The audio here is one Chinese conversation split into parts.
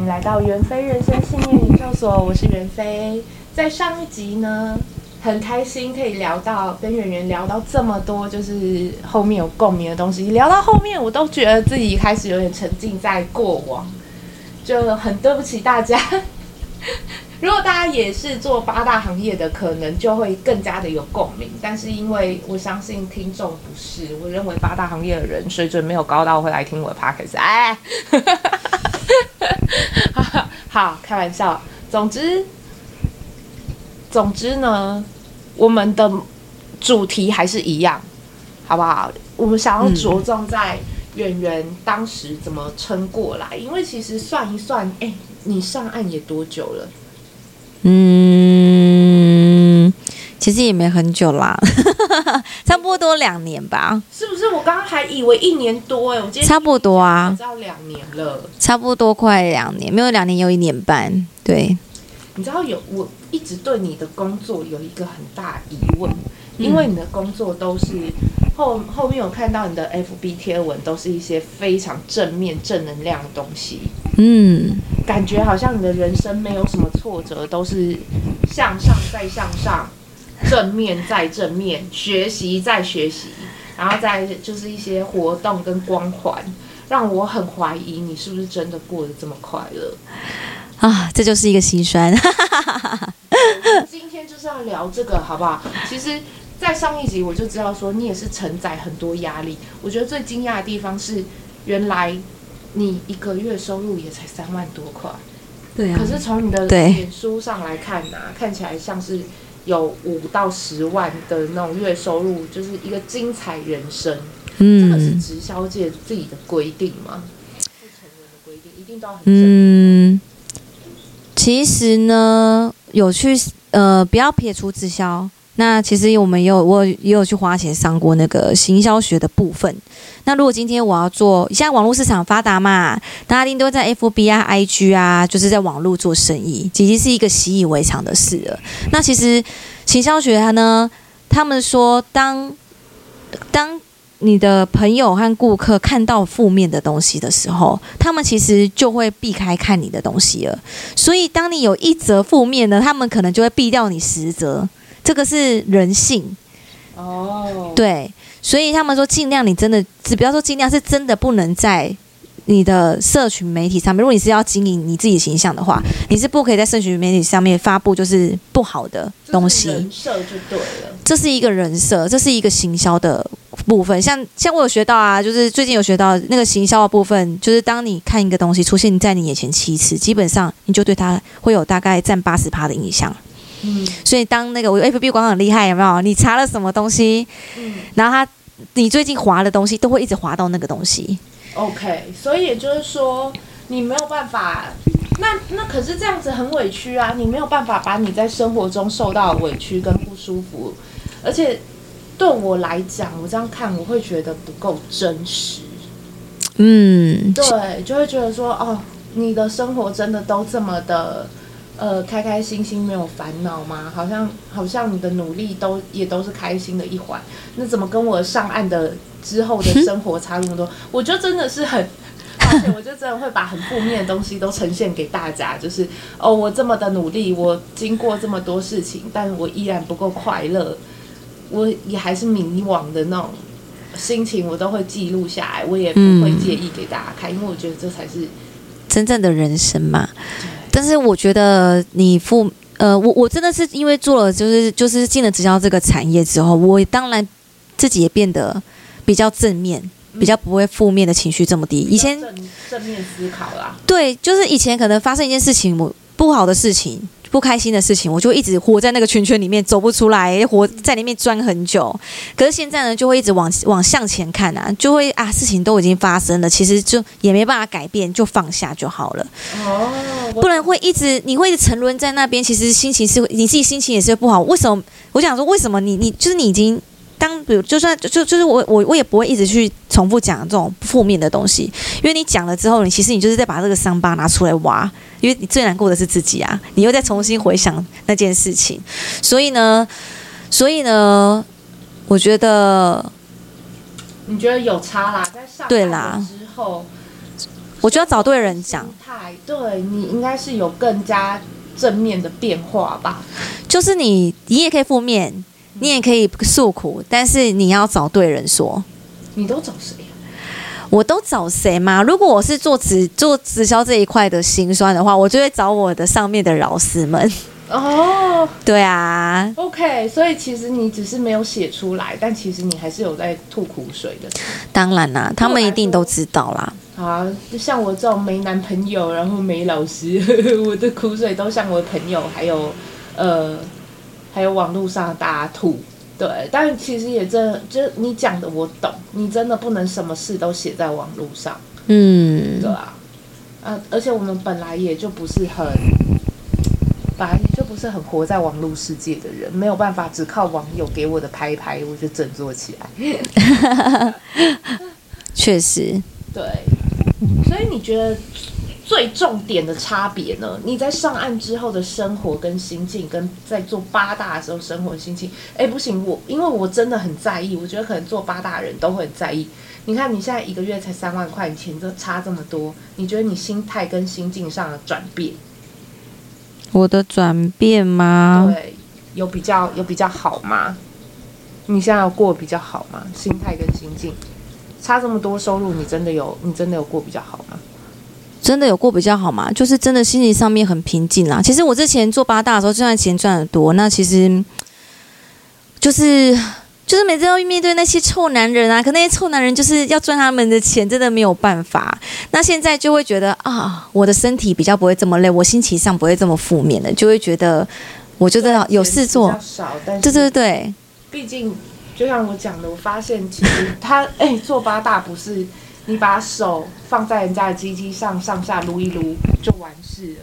迎来到袁飞人生信念研究所，我是袁飞。在上一集呢，很开心可以聊到跟圆圆聊到这么多，就是后面有共鸣的东西。聊到后面，我都觉得自己开始有点沉浸在过往，就很对不起大家。如果大家也是做八大行业的，可能就会更加的有共鸣。但是因为我相信听众不是，我认为八大行业的人水准没有高到会来听我的 podcast。哎，好，开玩笑。总之，总之呢，我们的主题还是一样，好不好？我们想要着重在演员当时怎么撑过来，因为其实算一算，哎，你上岸也多久了？嗯，其实也没很久啦，差不多两年吧。是不是？我刚刚还以为一年多哎，我今天差不多啊，知道两年了，差不多快两年，没有两年有一年半。对，你知道有我一直对你的工作有一个很大疑问，因为你的工作都是后后面有看到你的 FB 贴文，都是一些非常正面正能量的东西。嗯。感觉好像你的人生没有什么挫折，都是向上再向上，正面再正面，学习再学习，然后再就是一些活动跟光环，让我很怀疑你是不是真的过得这么快乐啊！这就是一个心酸。今天就是要聊这个，好不好？其实，在上一集我就知道说你也是承载很多压力。我觉得最惊讶的地方是，原来。你一个月收入也才三万多块，对啊。可是从你的脸书上来看呐、啊，看起来像是有五到十万的那种月收入，就是一个精彩人生。嗯，这个是直销界自己的规定吗？不成文的规定，一定都要很嗯，其实呢，有去呃，不要撇除直销。那其实我们也有，我也有去花钱上过那个行销学的部分。那如果今天我要做，现在网络市场发达嘛，大家一定都在 FB 啊、IG 啊，就是在网络做生意，已经是一个习以为常的事了。那其实行销学它呢，他们说当当你的朋友和顾客看到负面的东西的时候，他们其实就会避开看你的东西了。所以当你有一则负面呢，他们可能就会避掉你十则。这个是人性，哦，oh. 对，所以他们说尽量你真的，只不要说尽量，是真的不能在你的社群媒体上面。如果你是要经营你自己形象的话，你是不可以在社群媒体上面发布就是不好的东西。人设就对了，这是一个人设，这是一个行销的部分。像像我有学到啊，就是最近有学到那个行销的部分，就是当你看一个东西出现在你眼前七次，基本上你就对它会有大概占八十趴的影响。嗯，所以当那个我 FB 广告很厉害，有没有？你查了什么东西，嗯，然后他你最近滑的东西都会一直滑到那个东西。OK，所以也就是说，你没有办法，那那可是这样子很委屈啊！你没有办法把你在生活中受到的委屈跟不舒服，而且对我来讲，我这样看我会觉得不够真实。嗯，对，就会觉得说，哦，你的生活真的都这么的。呃，开开心心没有烦恼吗？好像好像你的努力都也都是开心的一环，那怎么跟我上岸的之后的 生活差那么多？我就真的是很，而且我就真的会把很负面的东西都呈现给大家，就是哦，我这么的努力，我经过这么多事情，但我依然不够快乐，我也还是迷惘的那种心情，我都会记录下来，我也不会介意给大家看，因为我觉得这才是真正的人生嘛。但是我觉得你父呃，我我真的是因为做了就是就是进了直销这个产业之后，我当然自己也变得比较正面，比较不会负面的情绪这么低。以前正正面思考啦，对，就是以前可能发生一件事情，我不好的事情。不开心的事情，我就一直活在那个圈圈里面，走不出来，活在里面钻很久。可是现在呢，就会一直往往向前看啊，就会啊，事情都已经发生了，其实就也没办法改变，就放下就好了。哦，不然会一直你会一直沉沦在那边，其实心情是你自己心情也是不好。为什么？我想说，为什么你你就是你已经。当比如就算就就是我我我也不会一直去重复讲这种负面的东西，因为你讲了之后，你其实你就是在把这个伤疤拿出来挖，因为你最难过的是自己啊，你又再重新回想那件事情，所以呢，所以呢，我觉得，你觉得有差啦，在上对啦之后，我觉得找对人讲。态，对，你应该是有更加正面的变化吧？就是你，你也可以负面，你也可以诉苦，但是你要找对人说。你都找谁？我都找谁吗？如果我是做直做直销这一块的辛酸的话，我就会找我的上面的老师们。哦，对啊，OK，所以其实你只是没有写出来，但其实你还是有在吐苦水的。当然啦，他们一定都知道啦。啊，像我这种没男朋友，然后没老师，我的苦水都向我的朋友，还有呃，还有网络上大家吐。对，但其实也真的，就你讲的我懂，你真的不能什么事都写在网络上。嗯，对啊，啊，而且我们本来也就不是很。本来就不是很活在网络世界的人，没有办法只靠网友给我的拍拍，我就振作起来。确实，对。所以你觉得最重点的差别呢？你在上岸之后的生活跟心境，跟在做八大的时候生活的心境，哎，不行，我因为我真的很在意，我觉得可能做八大的人都会很在意。你看你现在一个月才三万块钱，就差这么多，你觉得你心态跟心境上的转变？我的转变吗？对，有比较有比较好吗？你现在有过比较好吗？心态跟心境差这么多，收入你真的有你真的有过比较好吗？真的有过比较好吗？就是真的心情上面很平静啦。其实我之前做八大的时候，就算钱赚得多，那其实就是。就是每次要面对那些臭男人啊，可那些臭男人就是要赚他们的钱，真的没有办法。那现在就会觉得啊，我的身体比较不会这么累，我心情上不会这么负面的，就会觉得我觉得有事做。少，但是对对对，毕竟就像我讲的，我发现其实他哎、欸、做八大不是你把手放在人家的鸡鸡上上下撸一撸就完事了。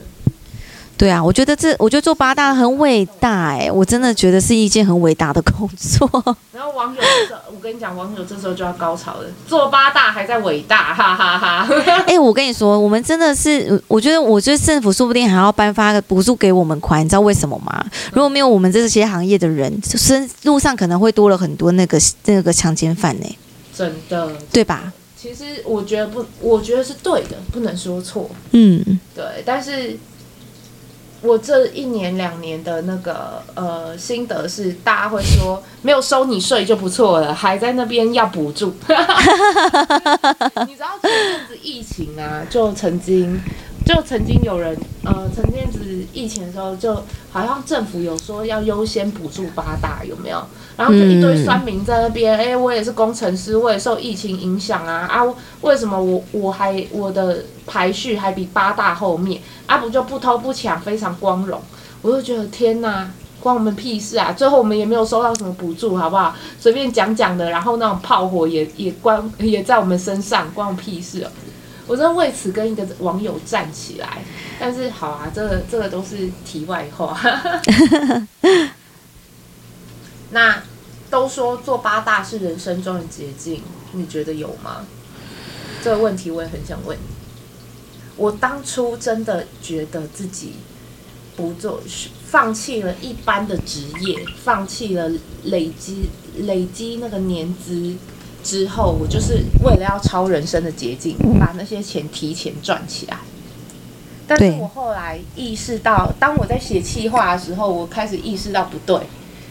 对啊，我觉得这，我觉得做八大很伟大哎，我真的觉得是一件很伟大的工作。然后网友这，我跟你讲，网友这时候就要高潮了，做八大还在伟大，哈哈哈。哎，我跟你说，我们真的是，我觉得，我觉得政府说不定还要颁发个补助给我们款，你知道为什么吗？如果没有我们这些行业的人，就是路上可能会多了很多那个那个强奸犯呢。真的，对吧？其实我觉得不，我觉得是对的，不能说错。嗯，对，但是。我这一年两年的那个呃心得是，大家会说没有收你税就不错了，还在那边要补助。你知道前阵子疫情啊，就曾经就曾经有人呃，曾经子疫情的时候，就好像政府有说要优先补助八大，有没有？然后就一堆酸民在那边，哎、嗯欸，我也是工程师，我也受疫情影响啊啊，为什么我我还我的排序还比八大后面？啊不就不偷不抢，非常光荣。我就觉得天哪，关我们屁事啊！最后我们也没有收到什么补助，好不好？随便讲讲的，然后那种炮火也也关也在我们身上，关我屁事哦！我真的为此跟一个网友站起来，但是好啊，这个这个都是题外话。那都说做八大是人生中的捷径，你觉得有吗？这个问题我也很想问你。我当初真的觉得自己不做，放弃了一般的职业，放弃了累积累积那个年资之后，我就是为了要超人生的捷径，把那些钱提前赚起来。但是我后来意识到，当我在写气话的时候，我开始意识到不对。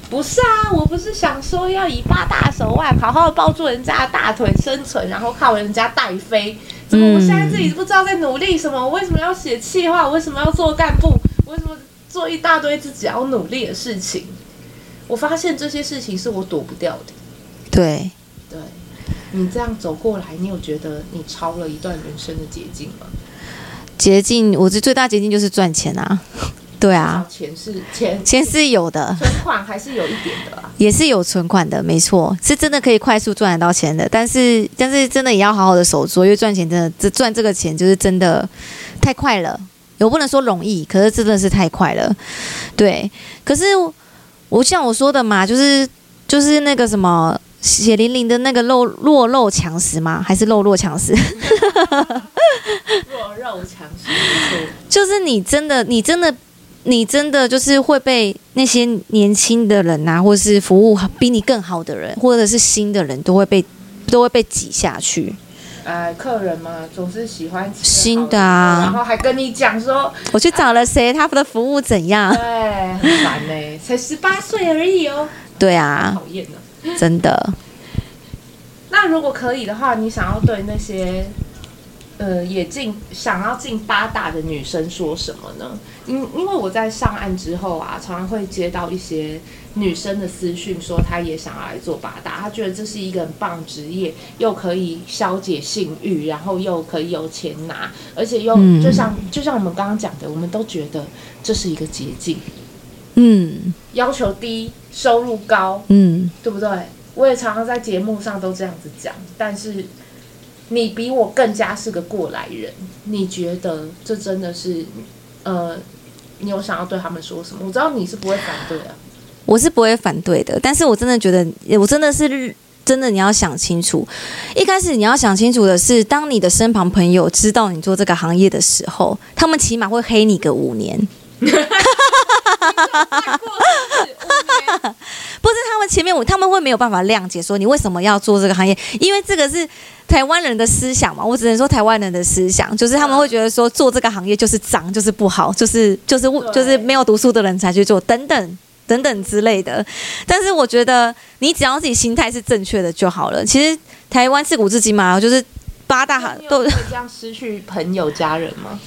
不是啊，我不是想说要以八大手腕好好的抱住人家的大腿生存，然后靠人家带飞。怎么我现在自己不知道在努力什么？我为什么要写气话？我为什么要做干部？我为什么做一大堆自己要努力的事情？我发现这些事情是我躲不掉的。对，对，你这样走过来，你有觉得你超了一段人生的捷径吗？捷径，我这最大捷径就是赚钱啊。对啊，钱是钱，钱是有的，存款还是有一点的啊，也是有存款的，没错，是真的可以快速赚得到钱的。但是，但是真的也要好好的守住，因为赚钱真的，这赚这个钱就是真的太快了。我不能说容易，可是真的是太快了。对，可是我像我说的嘛，就是就是那个什么血淋淋的那个肉弱肉强食吗？还是弱肉强食？弱肉强食，就是你真的，你真的。你真的就是会被那些年轻的人呐，或是服务比你更好的人，或者是新的人都会被都会被挤下去。呃，客人嘛，总是喜欢吃新的啊，然后还跟你讲说，我去找了谁，他的服务怎样？对，很烦呢，才十八岁而已哦。对啊，讨厌呢，真的。那如果可以的话，你想要对那些？呃，也进想要进八大的女生说什么呢？因因为我在上岸之后啊，常常会接到一些女生的私讯，说她也想要来做八大，她觉得这是一个很棒职业，又可以消解性欲，然后又可以有钱拿，而且又就像、嗯、就像我们刚刚讲的，我们都觉得这是一个捷径。嗯，要求低，收入高，嗯，对不对？我也常常在节目上都这样子讲，但是。你比我更加是个过来人，你觉得这真的是，呃，你有想要对他们说什么？我知道你是不会反对的，我是不会反对的，但是我真的觉得，我真的是真的，你要想清楚，一开始你要想清楚的是，当你的身旁朋友知道你做这个行业的时候，他们起码会黑你个五年。不是他们前面我他们会没有办法谅解说你为什么要做这个行业，因为这个是台湾人的思想嘛。我只能说台湾人的思想就是他们会觉得说做这个行业就是脏，就是不好，就是就是就是没有读书的人才去做等等等等之类的。但是我觉得你只要自己心态是正确的就好了。其实台湾自古至今嘛，就是八大行都会这样失去朋友家人吗？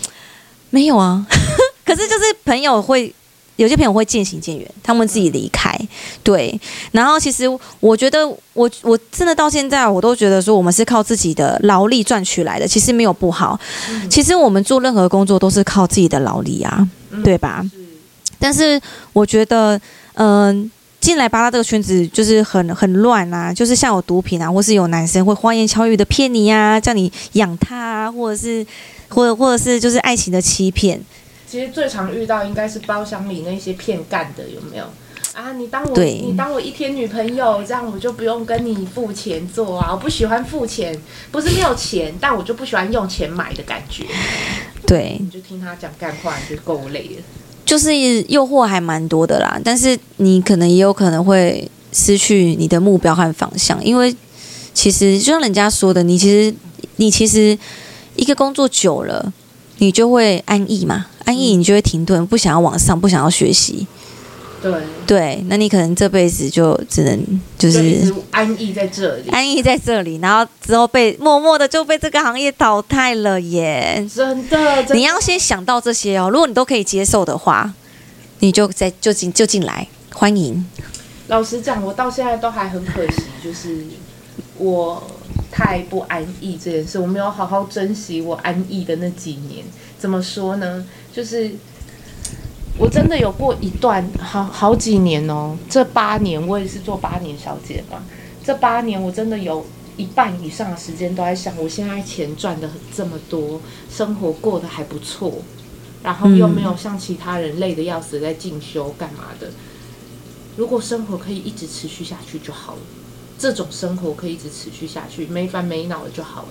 没有啊，可是就是朋友会。有些朋友会渐行渐远，他们自己离开，对。然后其实我觉得，我我真的到现在，我都觉得说，我们是靠自己的劳力赚取来的，其实没有不好。其实我们做任何工作都是靠自己的劳力啊，对吧？但是我觉得，嗯，进来巴拉这个圈子就是很很乱啊，就是像有毒品啊，或是有男生会花言巧语的骗你啊，叫你养他啊，或者是或者或者是就是爱情的欺骗。其实最常遇到应该是包厢里那些骗干的，有没有？啊，你当我你当我一天女朋友，这样我就不用跟你付钱做啊！我不喜欢付钱，不是没有钱，但我就不喜欢用钱买的感觉。对，你就听他讲干话，你就够累了。就是诱惑还蛮多的啦，但是你可能也有可能会失去你的目标和方向，因为其实就像人家说的，你其实你其实一个工作久了，你就会安逸嘛。安逸，你就会停顿，不想要往上，不想要学习。对对，那你可能这辈子就只能就是安逸在这里，安逸在这里，然后之后被默默的就被这个行业淘汰了耶。真的，真的，你要先想到这些哦。如果你都可以接受的话，你就在就进就进来，欢迎。老实讲，我到现在都还很可惜，就是我太不安逸这件事，我没有好好珍惜我安逸的那几年。怎么说呢？就是我真的有过一段好好几年哦，这八年我也是做八年小姐嘛。这八年我真的有一半以上的时间都在想，我现在钱赚的这么多，生活过得还不错，然后又没有像其他人累得要死在进修干嘛的。如果生活可以一直持续下去就好了，这种生活可以一直持续下去，没烦没恼的就好了。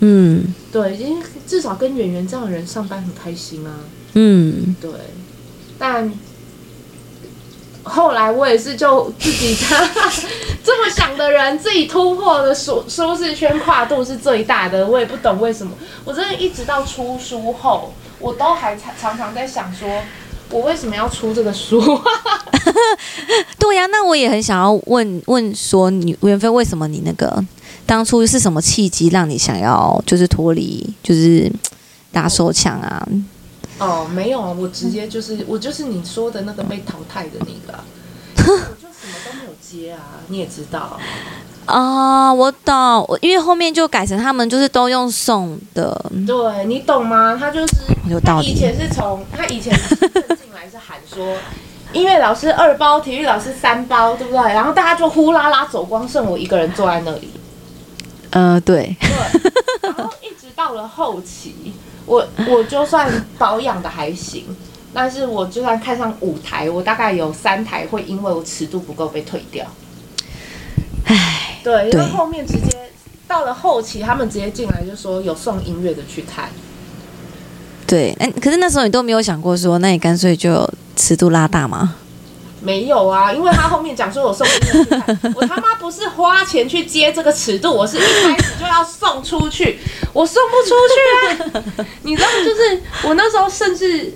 嗯，对，因为至少跟圆圆这样的人上班很开心啊。嗯，对。但后来我也是就自己的 这么想的人，自己突破的舒舒适圈跨度是最大的。我也不懂为什么，我真的一直到出书后，我都还常常常在想说，我为什么要出这个书？对呀、那我也很想要问问说，你袁非为什么你那个？当初是什么契机让你想要就是脱离就是打手枪啊？哦，没有啊，我直接就是我就是你说的那个被淘汰的那个，我就什么都没有接啊，你也知道啊，我懂，因为后面就改成他们就是都用送的，对你懂吗？他就是他以前是从他以前进来是喊说音乐老师二包，体育老师三包，对不对？然后大家就呼啦啦走光，剩我一个人坐在那里。呃，对，对，然后一直到了后期，我我就算保养的还行，但是我就算看上五台，我大概有三台会因为我尺度不够被退掉。唉，对，因为后面直接到了后期，他们直接进来就说有送音乐的去看。对，哎，可是那时候你都没有想过说，那你干脆就尺度拉大吗？没有啊，因为他后面讲说我送给你看，我他妈不是花钱去接这个尺度，我是一开始就要送出去，我送不出去啊！你知道，就是我那时候甚至，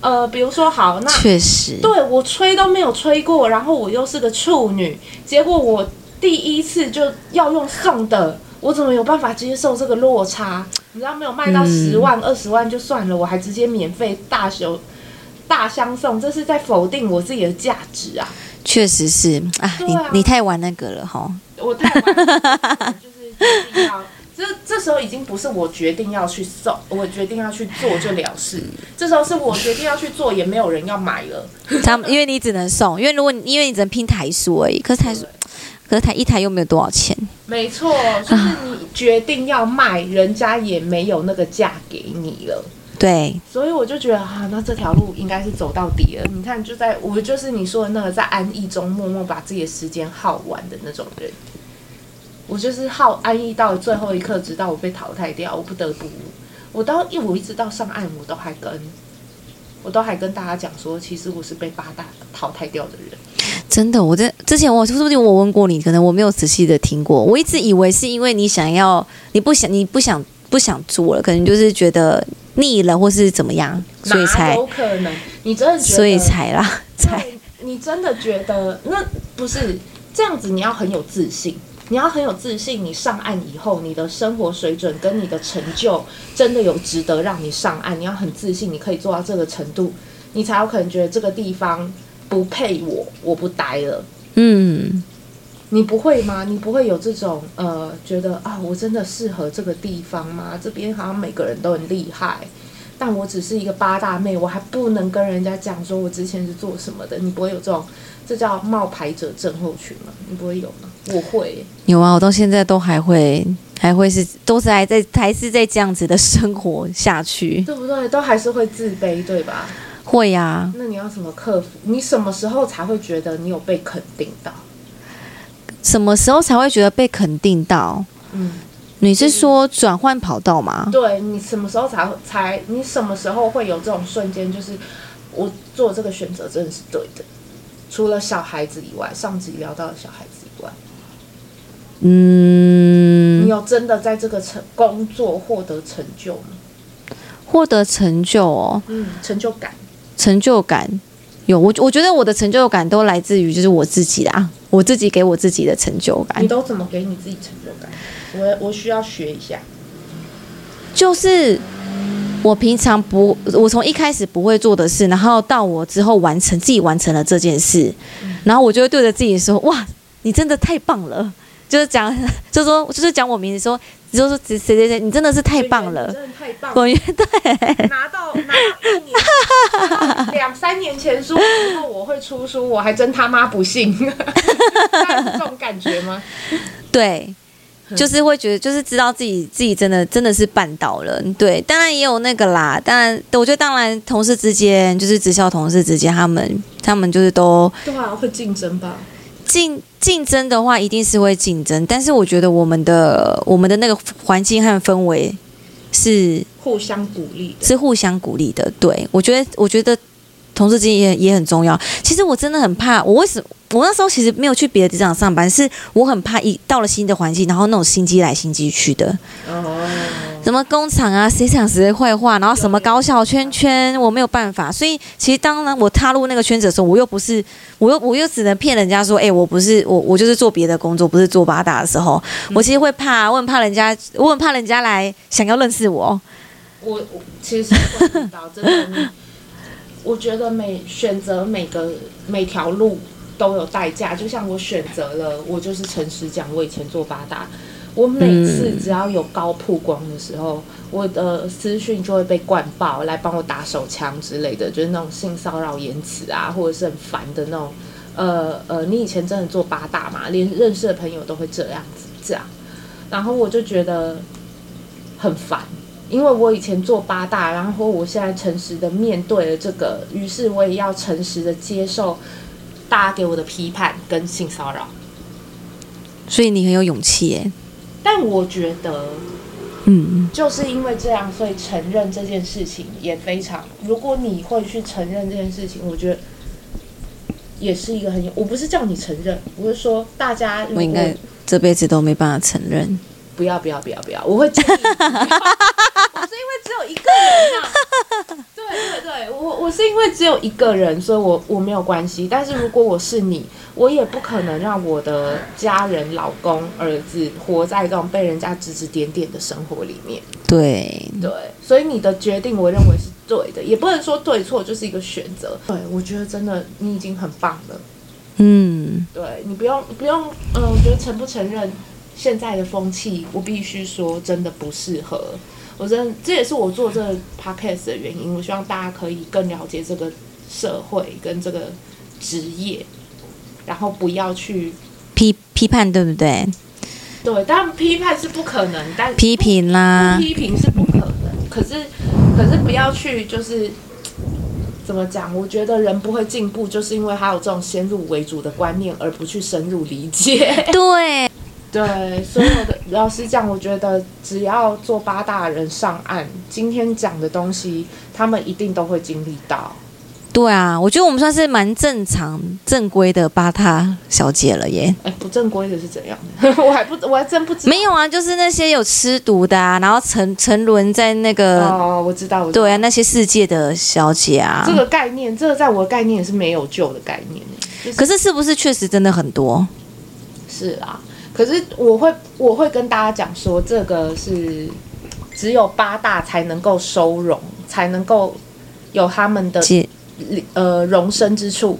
呃，比如说好，那确实，对我吹都没有吹过，然后我又是个处女，结果我第一次就要用送的，我怎么有办法接受这个落差？你知道，没有卖到十万、二十万就算了，我还直接免费大修。大相送，这是在否定我自己的价值啊！确实是啊，啊你你太玩那个了哈！我太玩，就是决定要这这时候已经不是我决定要去送，我决定要去做就了事。这时候是我决定要去做，也没有人要买了。他们因为你只能送，因为如果因为你只能拼台数而已，可是台数，可是台一台又没有多少钱。没错，就是你决定要卖，人家也没有那个价给你了。对，所以我就觉得啊，那这条路应该是走到底了。你看，就在我就是你说的那个在安逸中默默把自己的时间耗完的那种人，我就是耗安逸到最后一刻，直到我被淘汰掉，我不得不，我到一我一直到上岸，我都还跟，我都还跟大家讲说，其实我是被八大淘汰掉的人。真的，我在之前我说不定我问过你，可能我没有仔细的听过，我一直以为是因为你想要，你不想，你不想，不想做了，可能就是觉得。腻了，或是怎么样，所以才有可能。你真的觉得，所以才啦，才你真的觉得那不是这样子？你要很有自信，你要很有自信。你上岸以后，你的生活水准跟你的成就真的有值得让你上岸。你要很自信，你可以做到这个程度，你才有可能觉得这个地方不配我，我不待了。嗯。你不会吗？你不会有这种呃，觉得啊，我真的适合这个地方吗？这边好像每个人都很厉害，但我只是一个八大妹，我还不能跟人家讲说我之前是做什么的。你不会有这种，这叫冒牌者症候群吗？你不会有吗？我会。有啊，我到现在都还会，还会是，都是还在，还是在这样子的生活下去，对不对？都还是会自卑，对吧？会呀、啊。那你要怎么克服？你什么时候才会觉得你有被肯定到？什么时候才会觉得被肯定到？嗯，你是说转换跑道吗？对，你什么时候才才？你什么时候会有这种瞬间？就是我做这个选择真的是对的。除了小孩子以外，上集聊到的小孩子以外，嗯，你有真的在这个成工作获得成就吗？获得成就哦，嗯，成就感，成就感。有我，我觉得我的成就感都来自于就是我自己啦，我自己给我自己的成就感。你都怎么给你自己成就感？我我需要学一下。就是我平常不，我从一开始不会做的事，然后到我之后完成，自己完成了这件事，然后我就会对着自己说：“哇，你真的太棒了！”就是讲，就是说，就是讲我名字说。就说谁谁谁，你真的是太棒了！真的太棒了！对，拿到拿到一年，两三年前书之后我会出书，我还真他妈不信，是这种感觉吗？对，就是会觉得，就是知道自己自己真的真的是绊倒了。对，当然也有那个啦，当然，我觉得当然同事之间，就是直销同事之间，他们他们就是都对啊，会竞争吧。竞竞争的话，一定是会竞争，但是我觉得我们的我们的那个环境和氛围是互相鼓励，是互相鼓励的。对，我觉得，我觉得同事之间也也很重要。其实我真的很怕，我为什么我那时候其实没有去别的职场上班，是我很怕一到了新的环境，然后那种心机来心机去的。哦。什么工厂啊，谁讲谁坏话，然后什么高校圈圈，我没有办法。所以其实当然我踏入那个圈子的时候，我又不是，我又我又只能骗人家说，哎、欸，我不是我我就是做别的工作，不是做八大的时候，我其实会怕，我很怕人家，我很怕人家来想要认识我。我我其实会知道，真的，我觉得每选择每个每条路都有代价，就像我选择了，我就是诚实讲，我以前做八大。我每次只要有高曝光的时候，我的私讯就会被灌爆，来帮我打手枪之类的，就是那种性骚扰言辞啊，或者是很烦的那种。呃呃，你以前真的做八大嘛？连认识的朋友都会这样子这样，然后我就觉得很烦，因为我以前做八大，然后我现在诚实的面对了这个，于是我也要诚实的接受大家给我的批判跟性骚扰。所以你很有勇气耶。但我觉得，嗯，就是因为这样，所以承认这件事情也非常。如果你会去承认这件事情，我觉得也是一个很有，我不是叫你承认，我是说大家如果我应该这辈子都没办法承认。不要不要不要不要，我会 是因为只有一个人啊。对对对，我我是因为只有一个人，所以我我没有关系。但是如果我是你，我也不可能让我的家人、老公、儿子活在这种被人家指指点点的生活里面。对对，所以你的决定，我认为是对的，也不能说对错，就是一个选择。对，我觉得真的你已经很棒了。嗯，对你不用不用，嗯，我觉得承不承认。现在的风气，我必须说，真的不适合。我真的，这也是我做这个 podcast 的原因。我希望大家可以更了解这个社会跟这个职业，然后不要去批批判，对不对？对，但批判是不可能，但批评啦，批评是不可能。可是，可是不要去，就是怎么讲？我觉得人不会进步，就是因为他有这种先入为主的观念，而不去深入理解。对。对，所有的老实讲，我觉得只要做八大人上岸，今天讲的东西，他们一定都会经历到。对啊，我觉得我们算是蛮正常、正规的八大小姐了耶。哎，不正规的是怎样的？我还不，我还真不知道。没有啊，就是那些有吃毒的啊，然后沉沉沦在那个……哦，我知道，我知道。对啊，那些世界的小姐啊，这个概念，这个在我的概念也是没有救的概念。就是、可是，是不是确实真的很多？是啊。可是我会我会跟大家讲说，这个是只有八大才能够收容，才能够有他们的呃容身之处。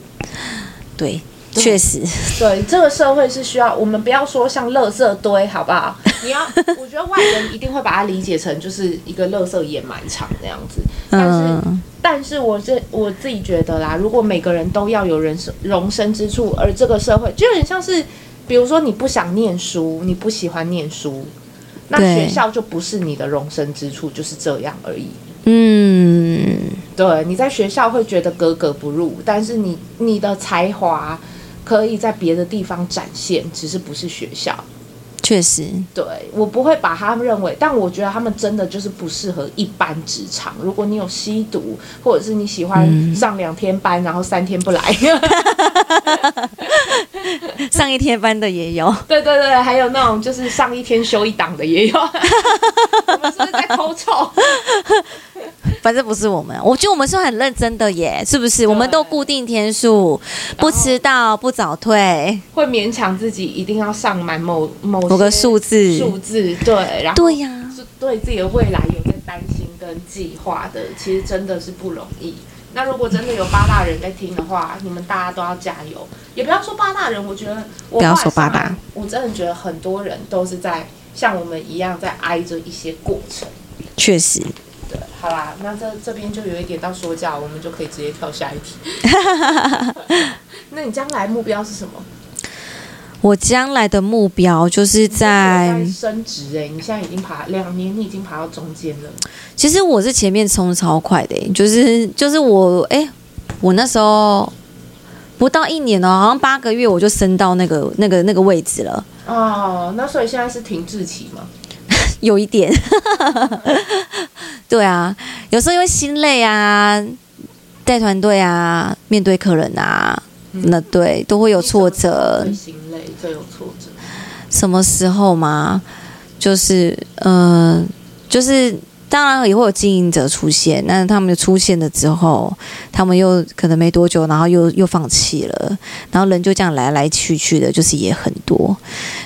对，确实，对这个社会是需要我们不要说像垃圾堆，好不好？你要，我觉得外人一定会把它理解成就是一个垃圾掩埋场那样子。但是，嗯、但是我这我自己觉得啦，如果每个人都要有人生容身之处，而这个社会就有点像是。比如说你不想念书，你不喜欢念书，那学校就不是你的容身之处，就是这样而已。嗯，对，你在学校会觉得格格不入，但是你你的才华可以在别的地方展现，只是不是学校。确实，对，我不会把他们认为，但我觉得他们真的就是不适合一般职场。如果你有吸毒，或者是你喜欢上两天班，然后三天不来，上一天班的也有。对对对，还有那种就是上一天休一档的也有。我们是不是在偷臭？反正不是我们，我觉得我们是很认真的耶，是不是？我们都固定天数，不迟到，不早退，会勉强自己一定要上满某某某个数字数字，对，然后对呀，是对自己的未来有在担心跟计划的，其实真的是不容易。那如果真的有八大人在听的话，你们大家都要加油，也不要说八大人，我觉得我不要说八大，我真的觉得很多人都是在像我们一样在挨着一些过程，确实。对好啦，那这这边就有一点到说教，我们就可以直接跳下一题。那你将来目标是什么？我将来的目标就是在，在升职哎，你现在已经爬两年，你已经爬到中间了。其实我是前面冲超快的，就是就是我哎、欸，我那时候不到一年哦，好像八个月我就升到那个那个那个位置了。哦，那所以现在是停滞期吗？有一点。对啊，有时候因为心累啊，带团队啊，面对客人啊，嗯、那对都会有挫折。心累，最有挫折。什么时候吗？就是嗯、呃，就是当然也会有经营者出现，那他们出现了之后，他们又可能没多久，然后又又放弃了，然后人就这样来来去去的，就是也很多，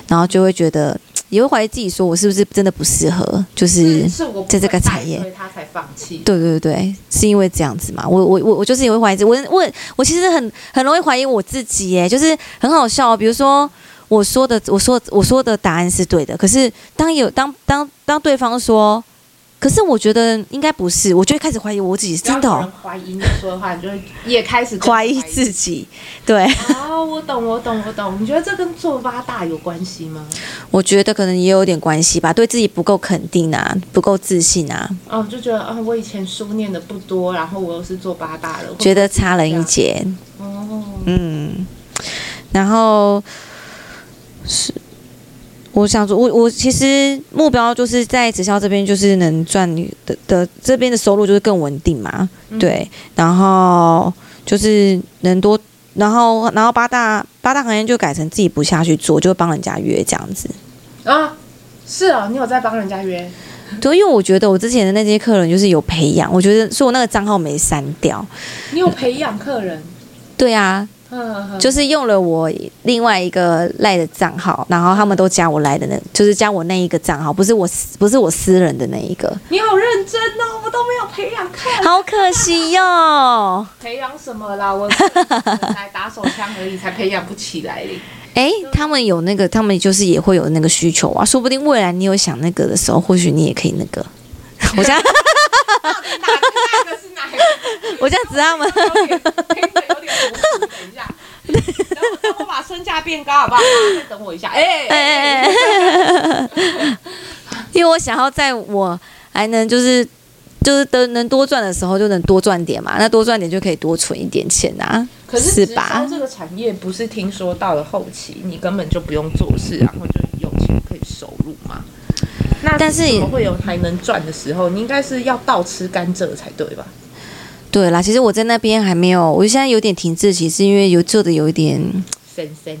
然后就会觉得。也会怀疑自己，说我是不是真的不适合，就是在这个产业，所以他才放弃。对对对，是因为这样子嘛？我我我我就是也会怀疑，我我我其实很很容易怀疑我自己，耶，就是很好笑。比如说我说的，我说我说的答案是对的，可是当有当当当对方说。可是我觉得应该不是，我就会开始怀疑我自己，真的。怀疑你说的话，你就会也开始怀疑自己。对。哦，我懂，我懂，我懂。你觉得这跟做八大有关系吗？我觉得可能也有点关系吧，对自己不够肯定啊，不够自信啊。哦，就觉得啊，我以前书念的不多，然后我又是做八大的，觉得差了一截。哦。嗯。然后是。我想说，我我其实目标就是在直销这边，就是能赚你的的这边的收入就是更稳定嘛，对，然后就是能多然后然后八大八大行业就改成自己不下去做，就帮人家约这样子。啊，是啊，你有在帮人家约？对，因为我觉得我之前的那些客人就是有培养，我觉得所以我那个账号没删掉。你有培养客人？对啊。就是用了我另外一个赖的账号，然后他们都加我赖的那，就是加我那一个账号，不是我不是我私人的那一个。你好认真哦，我都没有培养看，好可惜哟、哦。培养什么啦？我 来打手枪而已，才培养不起来哩。哎，他们有那个，他们就是也会有那个需求啊，说不定未来你有想那个的时候，或许你也可以那个。我这样，到底哪个哪个是哪个？我这样子他们。等我把身价变高，好不好？再等我一下。哎哎哎！因为我想要在我还能就是就是得能多赚的时候，就能多赚点嘛。那多赚点就可以多存一点钱啊。可是直销这个产业不是听说到了后期，你根本就不用做事，然后就有钱可以收入吗？那但是怎么会有还能赚的时候？你应该是要倒吃甘蔗才对吧？对啦，其实我在那边还没有，我现在有点停滞，其实因为有做的有一点神神。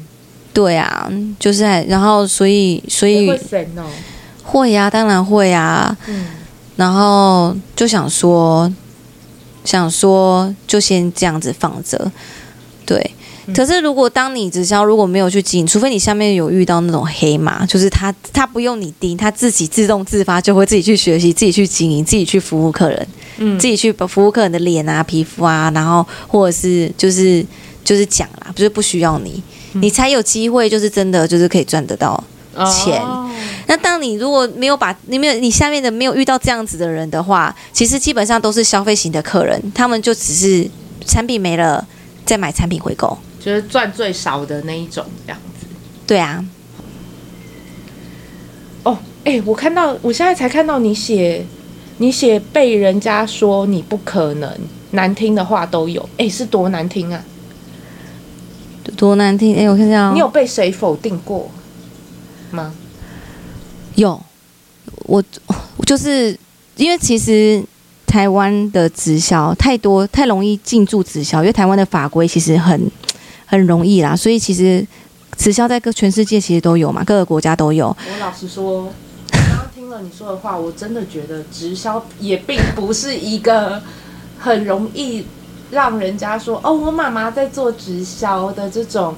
对啊，就是然后所以所以会神哦，会呀、啊，当然会啊。嗯。然后就想说，想说就先这样子放着，对。可是，如果当你直销如果没有去经营，除非你下面有遇到那种黑马，就是他他不用你盯，他自己自动自发就会自己去学习，自己去经营，自己去服务客人，嗯，自己去服务客人的脸啊、皮肤啊，然后或者是就是就是讲啦，不是不需要你，你才有机会，就是真的就是可以赚得到钱。哦、那当你如果没有把你没有你下面的没有遇到这样子的人的话，其实基本上都是消费型的客人，他们就只是产品没了再买产品回购。就是赚最少的那一种这样子，对啊。哦，哎，我看到，我现在才看到你写，你写被人家说你不可能，难听的话都有，哎，是多难听啊？多难听？哎，我看一下，你有被谁否定过吗？有，我就是因为其实台湾的直销太多，太容易进驻直销，因为台湾的法规其实很。很容易啦，所以其实直销在各全世界其实都有嘛，各个国家都有。我老实说，刚刚听了你说的话，我真的觉得直销也并不是一个很容易让人家说哦，我妈妈在做直销的这种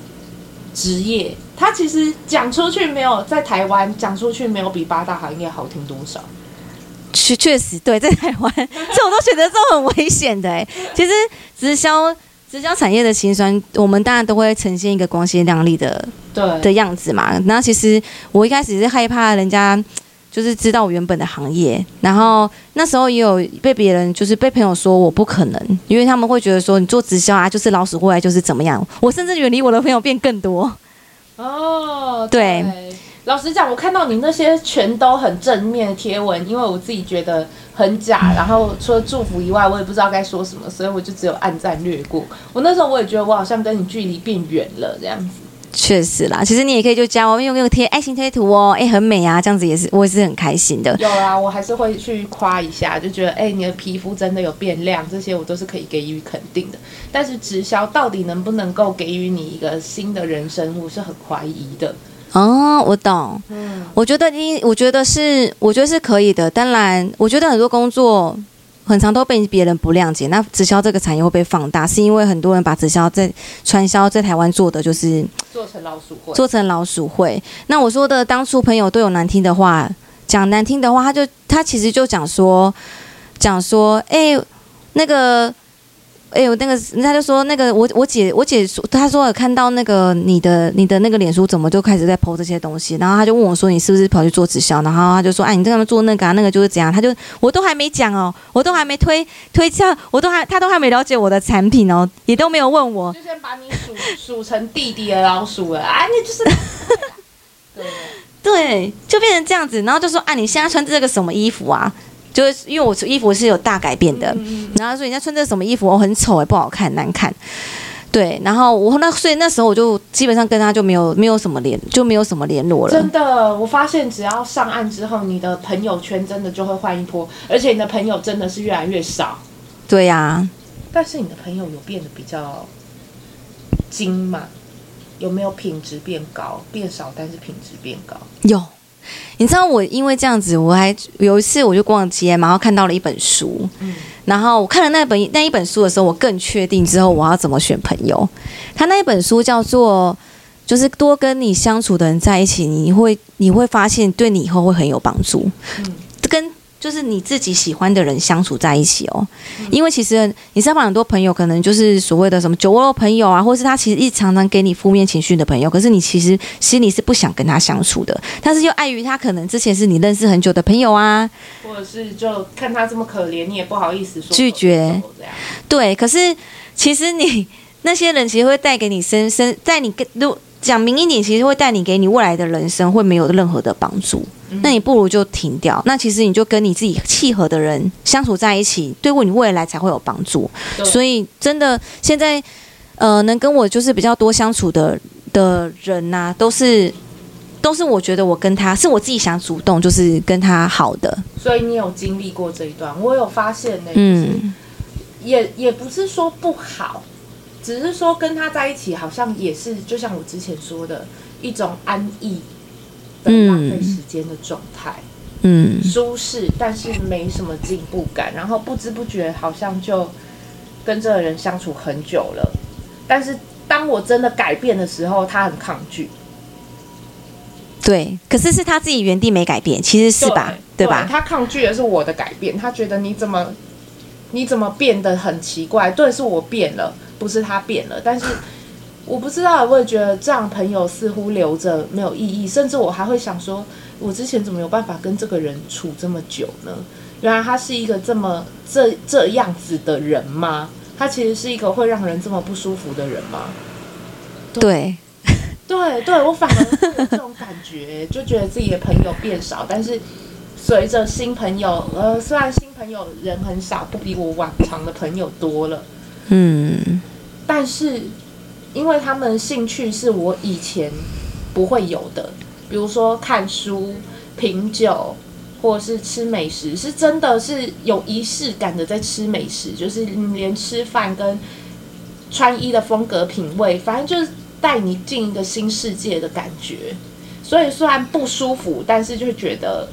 职业。他其实讲出去没有在台湾讲出去没有比八大行业好听多少。确确实对，在台湾，这我都觉得这很危险的哎。其实直销。直销产业的辛酸，我们当然都会呈现一个光鲜亮丽的对的样子嘛。那其实我一开始是害怕人家就是知道我原本的行业，然后那时候也有被别人就是被朋友说我不可能，因为他们会觉得说你做直销啊就是老鼠过来就是怎么样。我甚至远离我的朋友变更多。哦，对。对老实讲，我看到你那些全都很正面的贴文，因为我自己觉得很假，然后除了祝福以外，我也不知道该说什么，所以我就只有按赞略过。我那时候我也觉得我好像跟你距离变远了这样子。确实啦，其实你也可以就加我，用用贴爱心贴图哦，哎，很美啊，这样子也是我也是很开心的。有啊，我还是会去夸一下，就觉得哎，你的皮肤真的有变亮，这些我都是可以给予肯定的。但是直销到底能不能够给予你一个新的人生，我是很怀疑的。哦，我懂。嗯，我觉得你，我觉得是，我觉得是可以的。当然，我觉得很多工作很常都被别人不谅解。那直销这个产业会被放大，是因为很多人把直销在传销在台湾做的就是做成老鼠会，做成老鼠会。那我说的当初朋友都有难听的话，讲难听的话，他就他其实就讲说，讲说，哎、欸，那个。哎呦，那个人家就说那个我我姐我姐说，她说有看到那个你的你的那个脸书怎么就开始在 po 这些东西，然后他就问我说，你是不是跑去做直销？然后他就说哎，你在他们做那个啊，那个就是怎样？他就我都还没讲哦，我都还没推推销，我都还他都还没了解我的产品哦，也都没有问我，就先把你数数成弟弟的老鼠了啊，那就是对 对，就变成这样子，然后就说啊，你现在穿这个什么衣服啊？就是因为我衣服是有大改变的，然后说人家穿这什么衣服，我很丑也不好看，难看。对，然后我那所以那时候我就基本上跟他就没有没有什么联就没有什么联络了。真的，我发现只要上岸之后，你的朋友圈真的就会换一波，而且你的朋友真的是越来越少。对呀、啊，但是你的朋友有变得比较精嘛？有没有品质变高？变少，但是品质变高。有，你知道我因为这样子，我还有一次我就逛街，然后看到了一本书，嗯，然后我看了那本那一本书的时候，我更确定之后我要怎么选朋友。他那一本书叫做，就是多跟你相处的人在一起，你会你会发现对你以后会很有帮助。就是你自己喜欢的人相处在一起哦，因为其实你身旁很多朋友可能就是所谓的什么酒窝朋友啊，或是他其实一常常给你负面情绪的朋友，可是你其实心里是不想跟他相处的，但是又碍于他可能之前是你认识很久的朋友啊，或者是就看他这么可怜，你也不好意思说拒绝，对，可是其实你那些人其实会带给你深深，在你跟如讲明一点，其实会带你给你未来的人生会没有任何的帮助。那你不如就停掉。那其实你就跟你自己契合的人相处在一起，对你未来才会有帮助。所以真的现在，呃，能跟我就是比较多相处的的人呐、啊，都是都是我觉得我跟他是我自己想主动，就是跟他好的。所以你有经历过这一段，我有发现呢、欸，嗯，也也不是说不好，只是说跟他在一起好像也是，就像我之前说的一种安逸的。浪费时间的状态，嗯，舒适，但是没什么进步感，然后不知不觉好像就跟这个人相处很久了，但是当我真的改变的时候，他很抗拒。对，可是是他自己原地没改变，其实是吧？对，对吧？他抗拒的是我的改变，他觉得你怎么你怎么变得很奇怪？对，是我变了，不是他变了，但是。我不知道，我也觉得这样朋友似乎留着没有意义，甚至我还会想说，我之前怎么有办法跟这个人处这么久呢？原来他是一个这么这这样子的人吗？他其实是一个会让人这么不舒服的人吗？对，对对，我反而有这种感觉，就觉得自己的朋友变少，但是随着新朋友，呃，虽然新朋友人很少，不比我往常的朋友多了，嗯，但是。因为他们兴趣是我以前不会有的，比如说看书、品酒，或者是吃美食，是真的是有仪式感的在吃美食，就是你连吃饭跟穿衣的风格品味，反正就是带你进一个新世界的感觉。所以虽然不舒服，但是就觉得。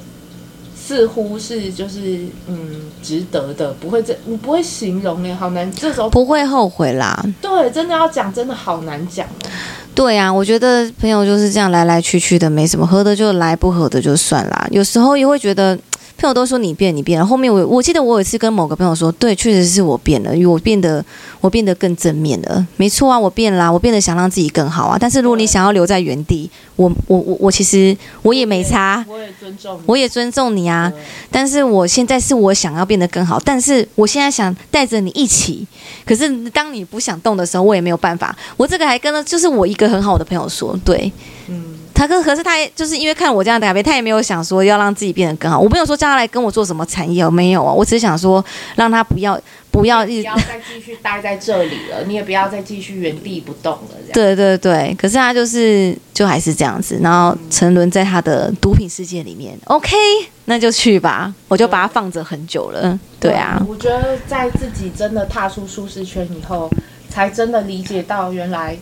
似乎是就是嗯值得的，不会这你不会形容哎，好难，这时候不会后悔啦。对，真的要讲，真的好难讲哦。对啊，我觉得朋友就是这样来来去去的，没什么，合的就来，不合的就算啦。有时候也会觉得。朋友都说你变，你变了。后面我我记得我有一次跟某个朋友说，对，确实是我变了，因为我变得我变得更正面了。没错啊，我变啦，我变得想让自己更好啊。但是如果你想要留在原地，我我我我其实我也没差，我也尊重，我也尊重你啊。但是我现在是我想要变得更好，但是我现在想带着你一起。可是当你不想动的时候，我也没有办法。我这个还跟了，就是我一个很好的朋友说，对，嗯。他可可是他也就是因为看我这样的改变，他也没有想说要让自己变得更好。我没有说叫他来跟我做什么产业，没有啊。我只是想说让他不要不要一直不要再继续待在这里了，你也不要再继续原地不动了。对对对，可是他就是就还是这样子，然后沉沦在他的毒品世界里面。嗯、OK，那就去吧，我就把他放着很久了。对，对啊，我觉得在自己真的踏出舒适圈以后，才真的理解到原来。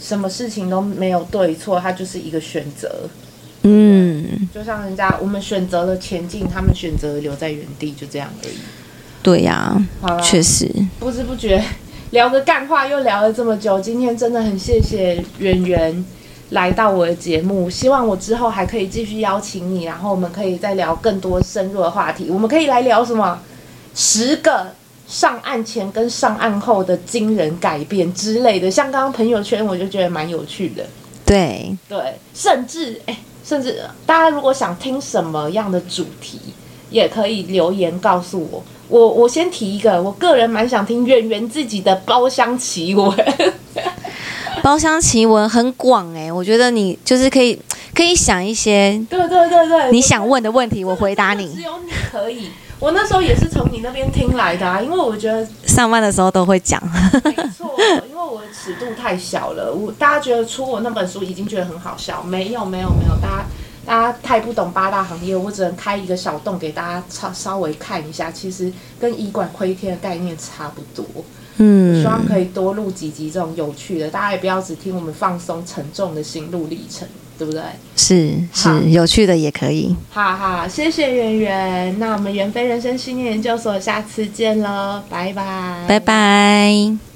什么事情都没有对错，它就是一个选择。嗯，就像人家我们选择了前进，他们选择留在原地，就这样而已。对呀、确实。不知不觉聊个干话又聊了这么久，今天真的很谢谢圆圆来到我的节目，希望我之后还可以继续邀请你，然后我们可以再聊更多深入的话题。我们可以来聊什么？十个。上岸前跟上岸后的惊人改变之类的，像刚刚朋友圈，我就觉得蛮有趣的。对对，甚至哎，甚至大家如果想听什么样的主题，也可以留言告诉我。我我先提一个，我个人蛮想听圆圆自己的包厢奇闻。包厢奇闻很广哎、欸，我觉得你就是可以可以想一些，对对对对，你想问的问题，我回答你。只有你可以。我那时候也是从你那边听来的啊，因为我觉得上班的时候都会讲。没错，因为我的尺度太小了，我大家觉得出我那本书已经觉得很好笑，没有没有没有，大家大家太不懂八大行业，我只能开一个小洞给大家稍稍微看一下，其实跟医馆窥天的概念差不多。嗯，希望可以多录几集这种有趣的，大家也不要只听我们放松沉重的心路历程，对不对？是是，有趣的也可以。好好，谢谢圆圆，那我们圆飞人生信念研究所下次见喽，拜拜，拜拜。